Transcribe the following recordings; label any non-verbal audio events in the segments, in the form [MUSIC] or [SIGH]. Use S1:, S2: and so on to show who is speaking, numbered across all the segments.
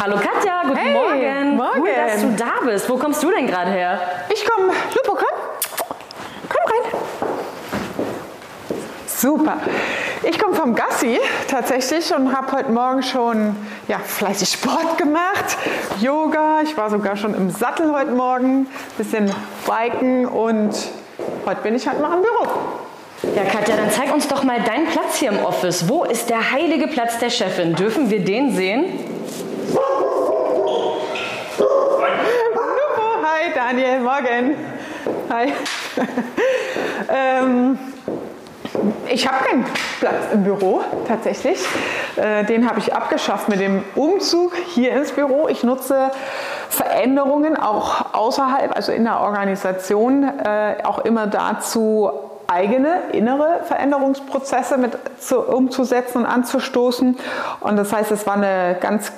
S1: Hallo Katja, guten
S2: Hey,
S1: Morgen.
S2: morgen.
S1: Cool, dass du da bist. Wo kommst du denn gerade her?
S2: Ich komme. Lupo, komm. Komm rein. Super. Ich komme vom Gassi tatsächlich und habe heute Morgen schon ja, fleißig Sport gemacht, Yoga. Ich war sogar schon im Sattel heute Morgen, bisschen biken und heute bin ich halt mal im Büro.
S1: Ja, Katja, dann zeig uns doch mal deinen Platz hier im Office. Wo ist der heilige Platz der Chefin? Dürfen wir den sehen?
S2: Lupo, hi Daniel, morgen. Hi. ähm, ich habe keinen Platz im Büro tatsächlich. Äh, den habe ich abgeschafft mit dem Umzug hier ins Büro. Ich nutze Veränderungen auch außerhalb, also in der Organisation, äh, auch immer dazu, eigene innere Veränderungsprozesse mit zu, umzusetzen und anzustoßen. Und das heißt, es war eine ganz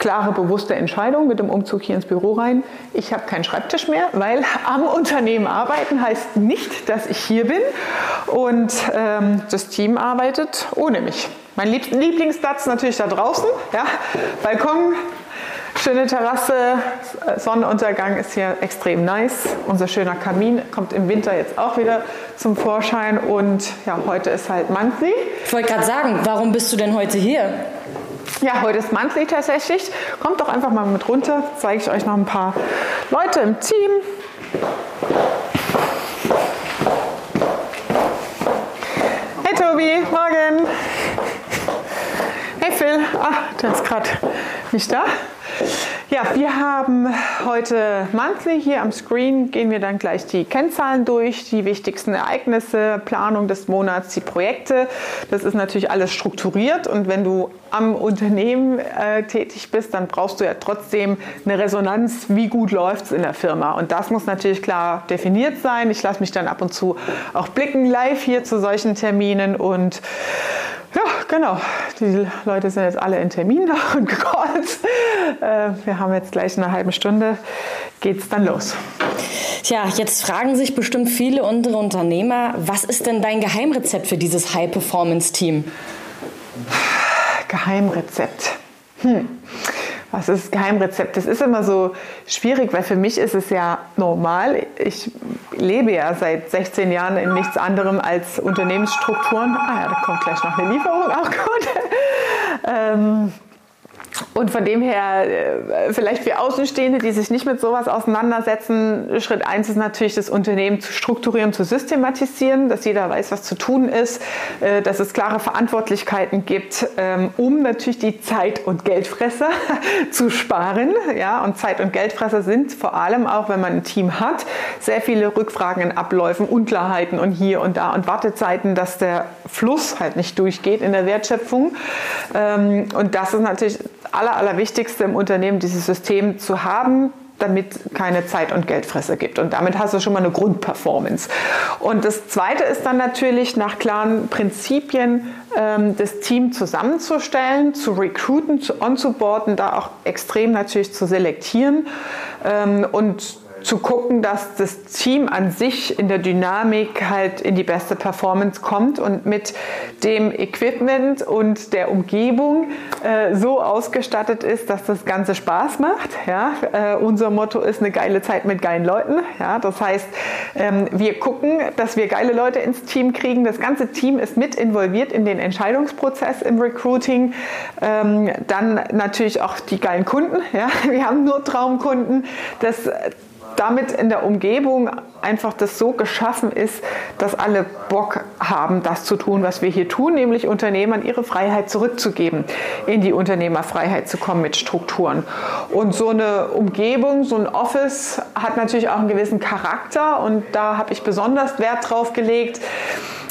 S2: klare, bewusste Entscheidung mit dem Umzug hier ins Büro rein. Ich habe keinen Schreibtisch mehr, weil [LAUGHS] am Unternehmen arbeiten heißt nicht, dass ich hier bin und ähm, das Team arbeitet ohne mich. Mein Lieb Lieblingsplatz natürlich da draußen, ja, Balkon, schöne Terrasse, Sonnenuntergang ist hier extrem nice. Unser schöner Kamin kommt im Winter jetzt auch wieder zum Vorschein und ja, heute ist halt Monthly.
S1: Ich wollte gerade sagen, warum bist du denn heute hier?
S2: Ja, heute ist Monthly tatsächlich. Kommt doch einfach mal mit runter, zeige ich euch noch ein paar Leute im Team. Hey Tobi, morgen. Hey Phil, ah, der ist gerade nicht da. Ja, wir haben heute Monthly hier am Screen. Gehen wir dann gleich die Kennzahlen durch, die wichtigsten Ereignisse, Planung des Monats, die Projekte. Das ist natürlich alles strukturiert und wenn du am Unternehmen äh, tätig bist, dann brauchst du ja trotzdem eine Resonanz, wie gut läuft es in der Firma. Und das muss natürlich klar definiert sein. Ich lasse mich dann ab und zu auch blicken live hier zu solchen Terminen und ja, genau. Die Leute sind jetzt alle in Termin noch [LAUGHS] und gecallt. Äh, wir haben jetzt gleich in einer halben Stunde, geht's dann los.
S1: Tja, jetzt fragen sich bestimmt viele unsere Unternehmer, was ist denn dein Geheimrezept für dieses High-Performance-Team?
S2: Geheimrezept. Hm. Was ist Geheimrezept? Das ist immer so schwierig, weil für mich ist es ja normal. Ich lebe ja seit 16 Jahren in nichts anderem als Unternehmensstrukturen. Ah ja, da kommt gleich noch eine Lieferung, auch gut. ähm, und von dem her, äh, vielleicht für Außenstehende, die sich nicht mit sowas auseinandersetzen, Schritt eins ist natürlich, das Unternehmen zu strukturieren, zu systematisieren, dass jeder weiß, was zu tun ist, äh, dass es klare Verantwortlichkeiten gibt, ähm, um natürlich die Zeit- und Geldfresser [LAUGHS] zu sparen. Ja, und Zeit- und Geldfresser sind vor allem auch, wenn man ein Team hat, sehr viele Rückfragen in Abläufen, Unklarheiten und hier und da und Wartezeiten, dass der Fluss halt nicht durchgeht in der Wertschöpfung. Ähm, und das ist natürlich aller, allerwichtigste im Unternehmen, dieses System zu haben, damit keine Zeit- und Geldfresser gibt. Und damit hast du schon mal eine Grundperformance. Und das Zweite ist dann natürlich nach klaren Prinzipien ähm, das Team zusammenzustellen, zu recruiten, zu onzuboarden, da auch extrem natürlich zu selektieren ähm, und zu gucken, dass das Team an sich in der Dynamik halt in die beste Performance kommt und mit dem Equipment und der Umgebung äh, so ausgestattet ist, dass das Ganze Spaß macht. Ja? Äh, unser Motto ist eine geile Zeit mit geilen Leuten. Ja? Das heißt, ähm, wir gucken, dass wir geile Leute ins Team kriegen. Das ganze Team ist mit involviert in den Entscheidungsprozess im Recruiting. Ähm, dann natürlich auch die geilen Kunden. Ja? [LAUGHS] Wir haben nur Traumkunden. Das damit in der Umgebung einfach das so geschaffen ist, dass alle Bock haben, das zu tun, was wir hier tun, nämlich Unternehmern ihre Freiheit zurückzugeben, in die Unternehmerfreiheit zu kommen mit Strukturen. Und so eine Umgebung, so ein Office hat natürlich auch einen gewissen Charakter und da habe ich besonders Wert drauf gelegt,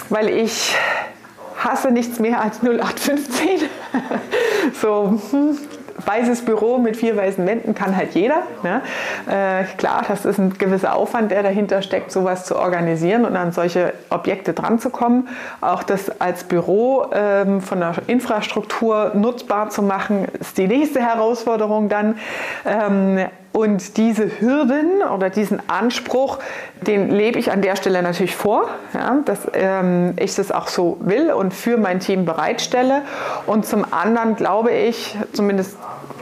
S2: weil ich hasse nichts mehr als 0815. [LAUGHS] so, hm, weißes Büro mit vier weißen Wänden kann halt jeder. Ne? Äh, klar, das ist ein gewisser Aufwand, der dahinter steckt, sowas zu organisieren und an solche Objekte dran zu kommen. Auch das als Büro ähm, von der Infrastruktur nutzbar zu machen, ist die nächste Herausforderung dann. Ähm, Und diese Hürden oder diesen Anspruch, den lebe ich an der Stelle natürlich vor, ja, dass ähm, ich das auch so will und für mein Team bereitstelle. Und zum anderen glaube ich, zumindest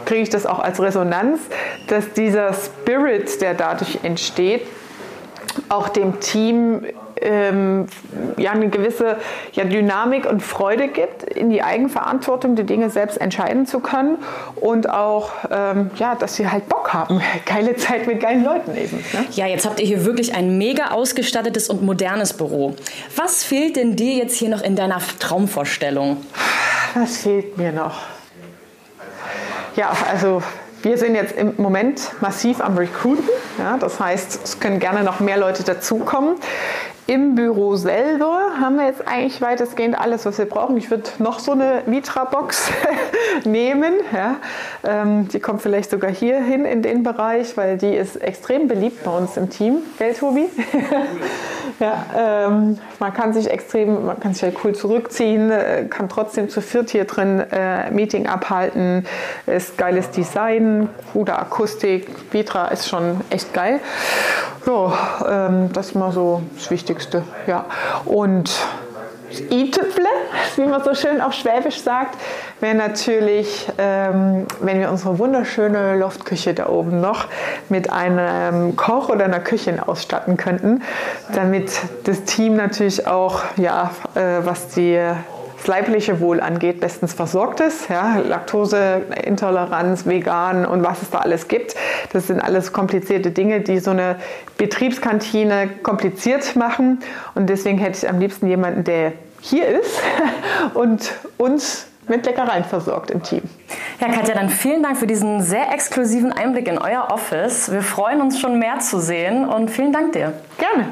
S2: kriege ich das auch als Resonanz, dass dieser Spirit, der dadurch entsteht, auch dem Team ähm, ja, eine gewisse ja, Dynamik und Freude gibt, in die Eigenverantwortung die Dinge selbst entscheiden zu können und auch, ähm, ja, dass sie halt Bock haben. [LAUGHS] Geile Zeit mit geilen Leuten eben. Ne?
S1: Ja, jetzt habt ihr hier wirklich ein mega ausgestattetes und modernes Büro. Was fehlt denn dir jetzt hier noch in deiner Traumvorstellung?
S2: Was fehlt mir noch? Ja, also wir sind jetzt im Moment massiv am Recruiten. Ja, das heißt, es können gerne noch mehr Leute dazukommen. Im Büro selber haben wir jetzt eigentlich weitestgehend alles, was wir brauchen. Ich würde noch so eine Vitra-Box [LAUGHS] nehmen. Ja. Ähm, die kommt vielleicht sogar hier hin in den Bereich, weil die ist extrem beliebt bei uns im Team. Gell, Tobi? [LAUGHS] ja, ähm, man kann sich extrem, man kann sich halt cool zurückziehen, äh, kann trotzdem zu viert hier drin äh, Meeting abhalten. Ist geiles Design, gute Akustik. Vitra ist schon echt geil. Ja, ähm, das ist mal so das Wichtigste. Ja. Und i-Tüpfle, wie man so schön auf Schwäbisch sagt, wäre natürlich, ähm, wenn wir unsere wunderschöne Loftküche da oben noch mit einem Koch oder einer Küche ausstatten könnten, damit das Team natürlich auch, ja, äh, was die das leibliche Wohl angeht, bestens versorgt ist. Ja, Laktoseintoleranz, vegan und was es da alles gibt. Das sind alles komplizierte Dinge, die so eine Betriebskantine kompliziert machen. Und deswegen hätte ich am liebsten jemanden, der hier ist [LAUGHS] und uns mit Leckereien versorgt im Team.
S1: Ja, Katja, dann vielen Dank für diesen sehr exklusiven Einblick in euer Office. Wir freuen uns schon mehr zu sehen und vielen Dank dir.
S2: Gerne.